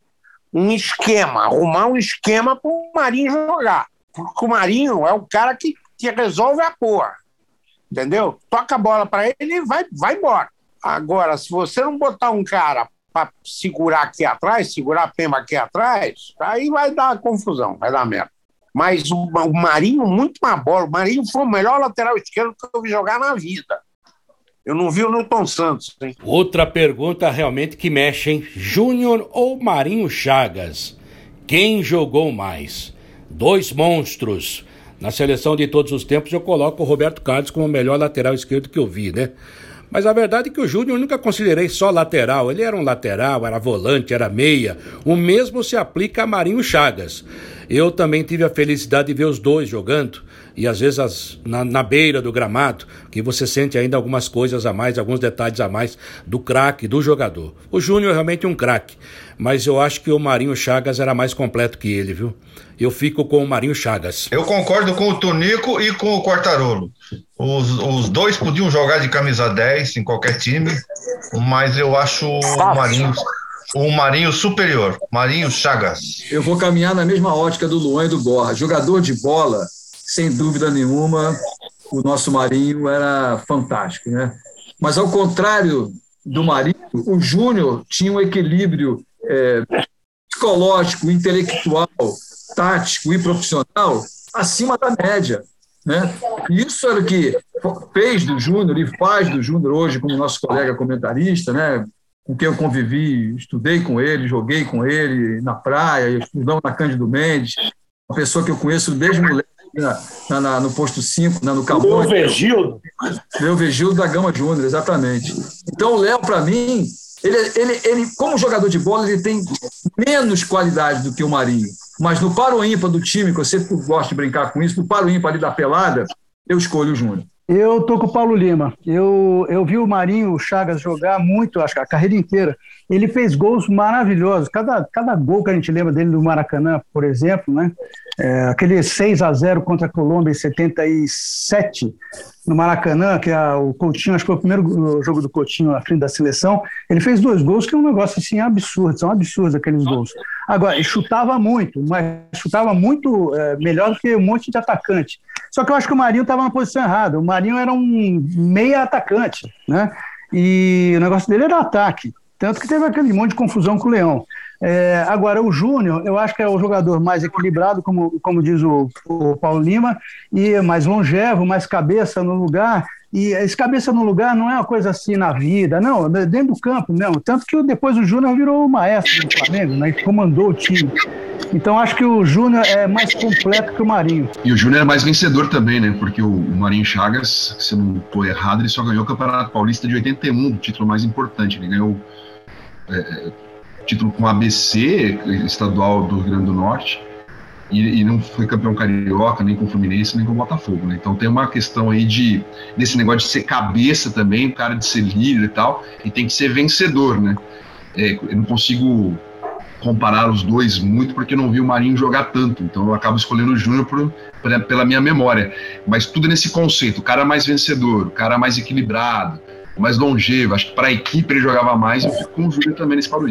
um esquema, arrumar um esquema para o Marinho jogar. Porque o Marinho é o cara que, que resolve a porra. Entendeu? Toca a bola para ele e vai, vai embora. Agora, se você não botar um cara para segurar aqui atrás, segurar a pema aqui atrás, aí vai dar confusão, vai dar merda. Mas o, o Marinho, muito mais bola. O Marinho foi o melhor lateral esquerdo que eu vi jogar na vida. Eu não vi o Newton Santos. Hein? Outra pergunta realmente que mexe, hein? Júnior ou Marinho Chagas? Quem jogou mais? Dois monstros. Na seleção de todos os tempos eu coloco o Roberto Carlos como o melhor lateral esquerdo que eu vi, né? Mas a verdade é que o Júnior nunca considerei só lateral. Ele era um lateral, era volante, era meia. O mesmo se aplica a Marinho Chagas. Eu também tive a felicidade de ver os dois jogando. E às vezes as, na, na, beira do gramado, que você sente ainda algumas coisas a mais, alguns detalhes a mais do craque, do jogador. O Júnior é realmente um craque, mas eu acho que o Marinho Chagas era mais completo que ele, viu? Eu fico com o Marinho Chagas. Eu concordo com o Tonico e com o Quartarolo. Os, os dois podiam jogar de camisa 10 em qualquer time, mas eu acho o Marinho, o Marinho superior. Marinho Chagas. Eu vou caminhar na mesma ótica do Luan e do Borra. Jogador de bola, sem dúvida nenhuma, o nosso Marinho era fantástico, né? Mas ao contrário do Marinho, o Júnior tinha um equilíbrio é, psicológico, intelectual, tático e profissional acima da média. Né? Isso era o que fez do Júnior e faz do Júnior hoje como nosso colega comentarista, né? com quem eu convivi, estudei com ele, joguei com ele na praia, estudamos na Cândido Mendes, uma pessoa que eu conheço desde moleque na, na, no posto 5, né, no Camões. Meu Vegildo. Meu Vegildo da Gama Júnior, exatamente. Então o Léo, para mim, ele, ele, ele, como jogador de bola, ele tem menos qualidade do que o Marinho. Mas no paro ímpar do time, que eu sempre gosto de brincar com isso, no paro ímpar ali da pelada, eu escolho o Júnior. Eu tô com o Paulo Lima. Eu, eu vi o Marinho Chagas jogar muito, acho que a carreira inteira. Ele fez gols maravilhosos. Cada, cada gol que a gente lembra dele do Maracanã, por exemplo, né? É, aquele 6 a 0 contra a Colômbia em 77, no Maracanã, que é o Coutinho, acho que foi o primeiro jogo do Coutinho à frente da seleção. Ele fez dois gols que é um negócio assim absurdo, são absurdos aqueles gols. Agora, ele chutava muito, mas chutava muito é, melhor do que um monte de atacante. Só que eu acho que o Marinho estava na posição errada. O Marinho era um meia atacante, né? E o negócio dele era ataque. Tanto que teve aquele monte de confusão com o Leão. É, agora, o Júnior, eu acho que é o jogador mais equilibrado, como, como diz o, o Paulo Lima, e mais longevo, mais cabeça no lugar. E esse cabeça no lugar não é uma coisa assim na vida, não, é dentro do campo mesmo. Tanto que depois o Júnior virou o maestro do Flamengo, né? E comandou o time. Então acho que o Júnior é mais completo que o Marinho. E o Júnior é mais vencedor também, né? Porque o Marinho Chagas, se não estou errado, ele só ganhou o Campeonato Paulista de 81, o título mais importante. Ele ganhou é, título com ABC, estadual do Rio Grande do Norte e, e, não foi campeão carioca, nem com o Fluminense, nem com o Botafogo, né? Então tem uma questão aí de desse negócio de ser cabeça também, o cara de ser líder e tal, e tem que ser vencedor, né? É, eu não consigo comparar os dois muito porque eu não vi o Marinho jogar tanto, então eu acabo escolhendo o Júnior pela minha memória. Mas tudo nesse conceito, o cara mais vencedor, o cara mais equilibrado, mais longevo. Acho que para a equipe ele jogava mais, eu fico com o Júnior também nesse Paulo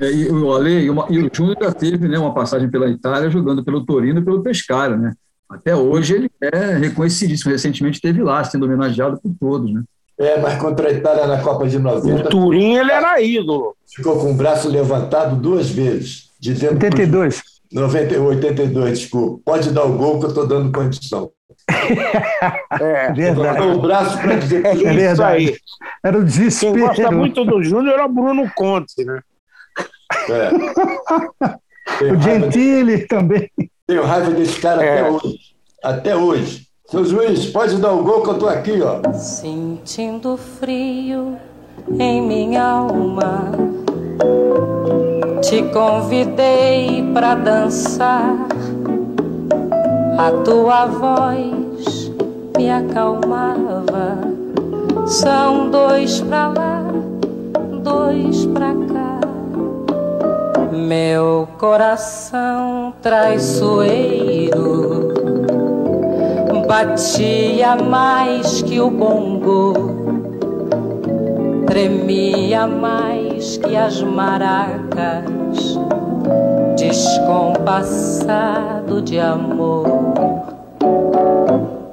é, e o Ale, e, uma, e o Júnior já teve né, uma passagem pela Itália jogando pelo Torino e pelo Pescara, né? Até hoje ele é reconhecidíssimo. Recentemente esteve lá, sendo homenageado por todos, né? É, mas contra a Itália na Copa de 90. O Turim ele era ídolo. Ficou com o braço levantado duas vezes. De 82. 90, 82, desculpa. Pode dar o gol que eu estou dando condição. É, verdade. O braço para dizer é verdade. Aí. Era o desespero. Quem gosta muito do Júnior é o Bruno Conte, né? É. o Gentili também. Tenho raiva desse cara é. até hoje. Até hoje. Seu juiz, pode dar o gol que eu tô aqui, ó. Sentindo frio em minha alma, te convidei para dançar. A tua voz me acalmava. São dois pra lá, dois pra cá. Meu coração traiçoeiro batia mais que o bongo, tremia mais que as maracas, descompassado de amor.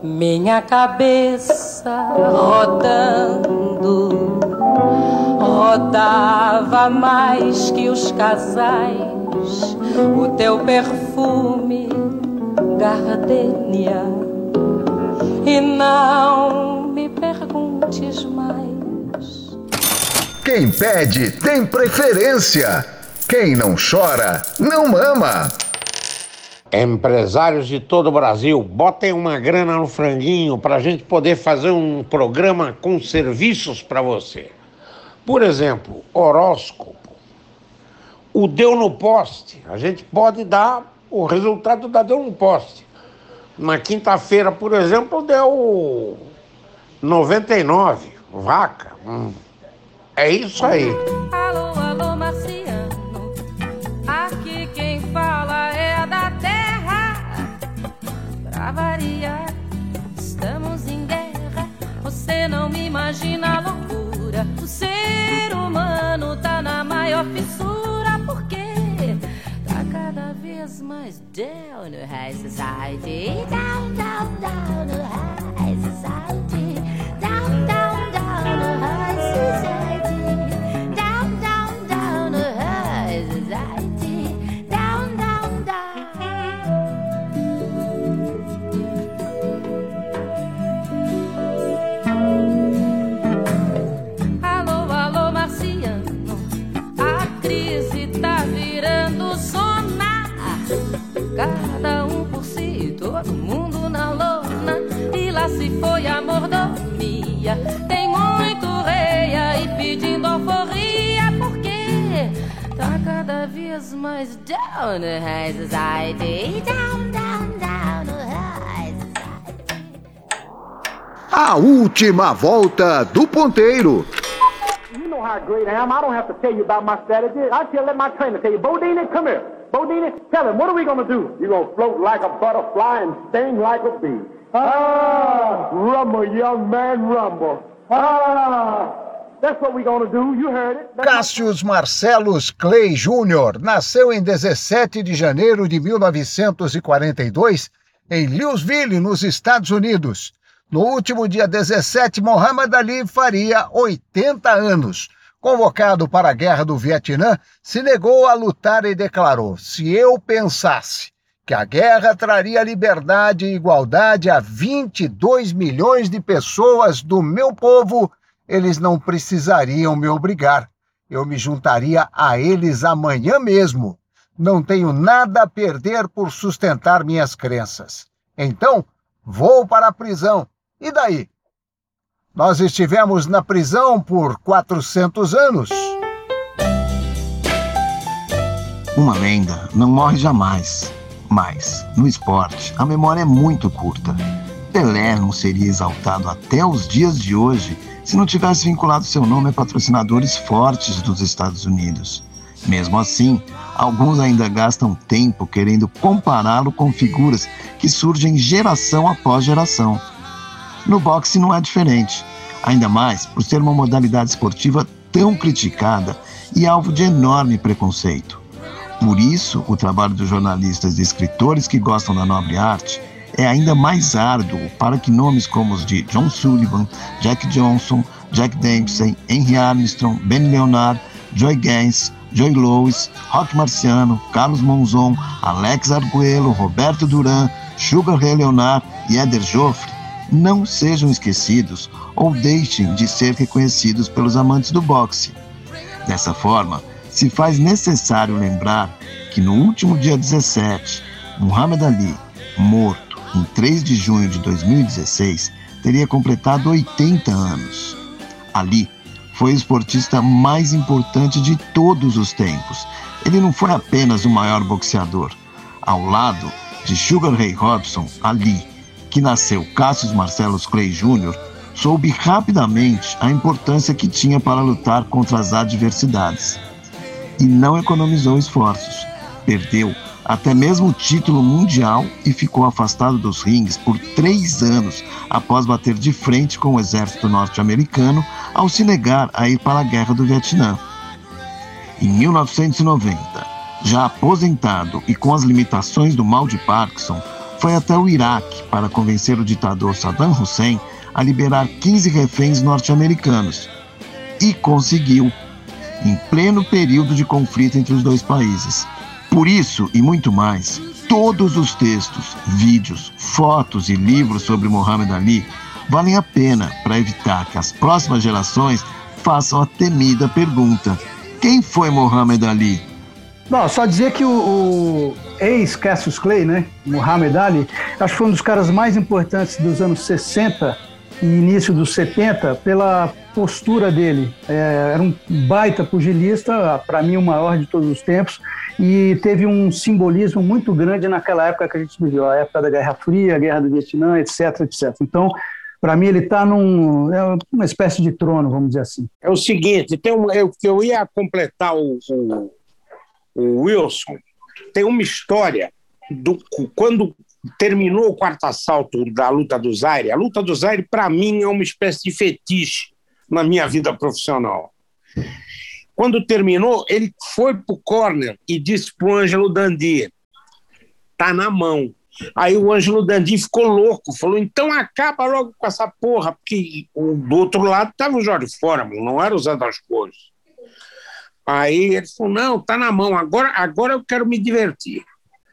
Minha cabeça rodando rodava mais que os casais, o teu perfume, gardenia. E não me perguntes mais. Quem pede tem preferência. Quem não chora, não mama. Empresários de todo o Brasil, botem uma grana no franguinho para a gente poder fazer um programa com serviços para você. Por exemplo, horóscopo. O deu no poste, a gente pode dar o resultado da deu no poste. Na quinta-feira, por exemplo, deu 99, vaca. Hum. É isso aí. Me imagina a loucura. O ser humano tá na maior fissura. Porque tá cada vez mais down no high society. Down, down, down no high society. Down, down, down no high society. Mordomia. Tem muito rei aí pedindo alforria. Porque tá cada vez mais down no high society. Down, down, down no high A última volta do ponteiro. You know how great I am. I don't have to tell you about my strategy. I tell let my trainer tell you. Bodini, come here. Bodini, tell him, what are we going to do? You're going to float like a butterfly and sting like a bee. Ah, rumble, young man, rumble. Ah, that's what we're going to do. You heard it. That's Cássius Marcelos Clay Jr. nasceu em 17 de janeiro de 1942 em Louisville, nos Estados Unidos. No último dia 17, Muhammad Ali faria 80 anos. Convocado para a Guerra do Vietnã, se negou a lutar e declarou: se eu pensasse que a guerra traria liberdade e igualdade a 22 milhões de pessoas do meu povo, eles não precisariam me obrigar. Eu me juntaria a eles amanhã mesmo. Não tenho nada a perder por sustentar minhas crenças. Então, vou para a prisão. E daí? Nós estivemos na prisão por 400 anos. Uma lenda não morre jamais. Mas, no esporte, a memória é muito curta. Pelé não seria exaltado até os dias de hoje se não tivesse vinculado seu nome a patrocinadores fortes dos Estados Unidos. Mesmo assim, alguns ainda gastam tempo querendo compará-lo com figuras que surgem geração após geração. No boxe não é diferente, ainda mais por ser uma modalidade esportiva tão criticada e alvo de enorme preconceito. Por isso, o trabalho dos jornalistas e escritores que gostam da nobre arte é ainda mais árduo para que nomes como os de John Sullivan, Jack Johnson, Jack Dempsey, Henry Armstrong, Ben Leonard, Joy Gaines, Joy Lois, Rock Marciano, Carlos Monzon, Alex Arguello, Roberto Duran, Sugar Ray Leonard e Eder Joffre não sejam esquecidos ou deixem de ser reconhecidos pelos amantes do boxe. Dessa forma, se faz necessário lembrar que no último dia 17, Muhammad Ali, morto em 3 de junho de 2016, teria completado 80 anos. Ali foi o esportista mais importante de todos os tempos. Ele não foi apenas o maior boxeador. Ao lado de Sugar Ray Robson, Ali, que nasceu Cassius Marcellus Clay Jr., soube rapidamente a importância que tinha para lutar contra as adversidades. E não economizou esforços. Perdeu até mesmo o título mundial e ficou afastado dos rings por três anos após bater de frente com o exército norte-americano ao se negar a ir para a guerra do Vietnã. Em 1990, já aposentado e com as limitações do mal de Parkinson, foi até o Iraque para convencer o ditador Saddam Hussein a liberar 15 reféns norte-americanos. E conseguiu, em pleno período de conflito entre os dois países. Por isso e muito mais, todos os textos, vídeos, fotos e livros sobre Muhammad Ali valem a pena para evitar que as próximas gerações façam a temida pergunta: quem foi Muhammad Ali? Não, só dizer que o, o ex-Cassius Clay, né, Muhammad Ali, acho que foi um dos caras mais importantes dos anos 60 e início dos 70 pela postura dele. É, era um baita pugilista, para mim o maior de todos os tempos, e teve um simbolismo muito grande naquela época que a gente viveu, a época da Guerra Fria, a Guerra do Vietnã, etc, etc. Então, para mim, ele está num é uma espécie de trono, vamos dizer assim. É o seguinte, tem um, eu, eu ia completar o, o, o Wilson, tem uma história do quando terminou o quarto assalto da luta do Zaire. A luta do Zaire, para mim, é uma espécie de fetiche na minha vida profissional. Quando terminou, ele foi para o corner e disse para o Ângelo Dandi: tá na mão. Aí o Ângelo Dandi ficou louco, falou: então acaba logo com essa porra, porque do outro lado estava o Jorge Fórmula, não era o Zé das Cores. Aí ele falou: não, tá na mão, agora, agora eu quero me divertir,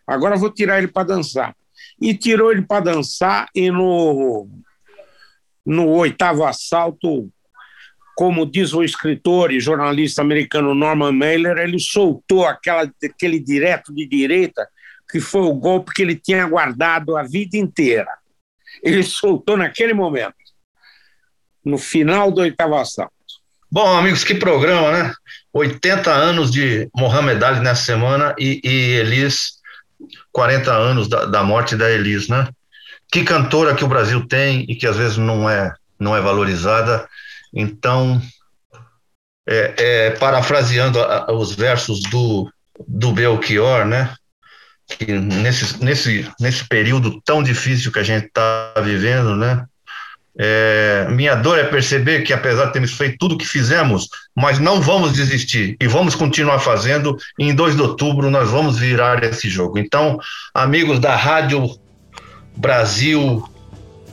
agora eu vou tirar ele para dançar. E tirou ele para dançar, e no, no oitavo assalto como diz o escritor e jornalista americano Norman Mailer, ele soltou aquela, aquele direto de direita que foi o golpe que ele tinha guardado a vida inteira. Ele soltou naquele momento, no final do oitavo assalto. Bom, amigos, que programa, né? 80 anos de Mohamed Ali nessa semana e, e Elis, 40 anos da, da morte da Elis, né? Que cantora que o Brasil tem e que às vezes não é, não é valorizada então, é, é, parafraseando a, os versos do, do Belchior, né? Que nesse, nesse, nesse período tão difícil que a gente está vivendo, né? É, minha dor é perceber que, apesar de termos feito tudo o que fizemos, mas não vamos desistir e vamos continuar fazendo. Em 2 de outubro nós vamos virar esse jogo. Então, amigos da Rádio Brasil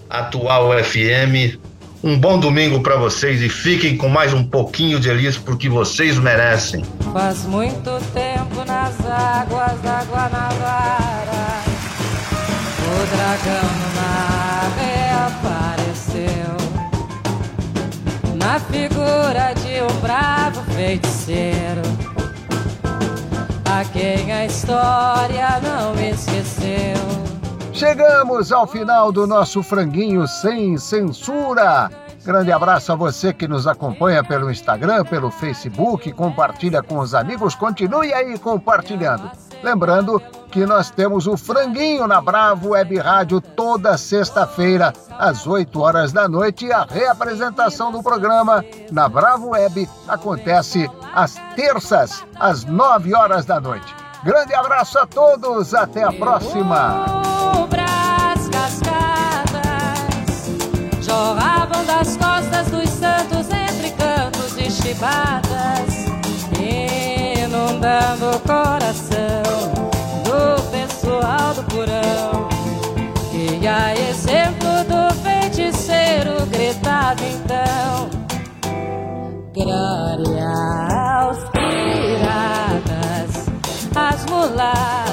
Atual FM, um bom domingo para vocês e fiquem com mais um pouquinho de Elis porque vocês merecem. Faz muito tempo nas águas da Guanabara O dragão no mar reapareceu na figura de um bravo feiticeiro a quem a história não esqueceu. Chegamos ao final do nosso franguinho sem censura. Grande abraço a você que nos acompanha pelo Instagram, pelo Facebook, compartilha com os amigos, continue aí compartilhando. Lembrando que nós temos o Franguinho na Bravo Web Rádio toda sexta-feira, às 8 horas da noite. E a reapresentação do programa na Bravo Web acontece às terças, às 9 horas da noite. Grande abraço a todos, até a próxima! jorravam das costas dos santos entre cantos e chibatas, inundando o coração a exemplo do feiticeiro gritava então: Glória aos piratas, as mulatas,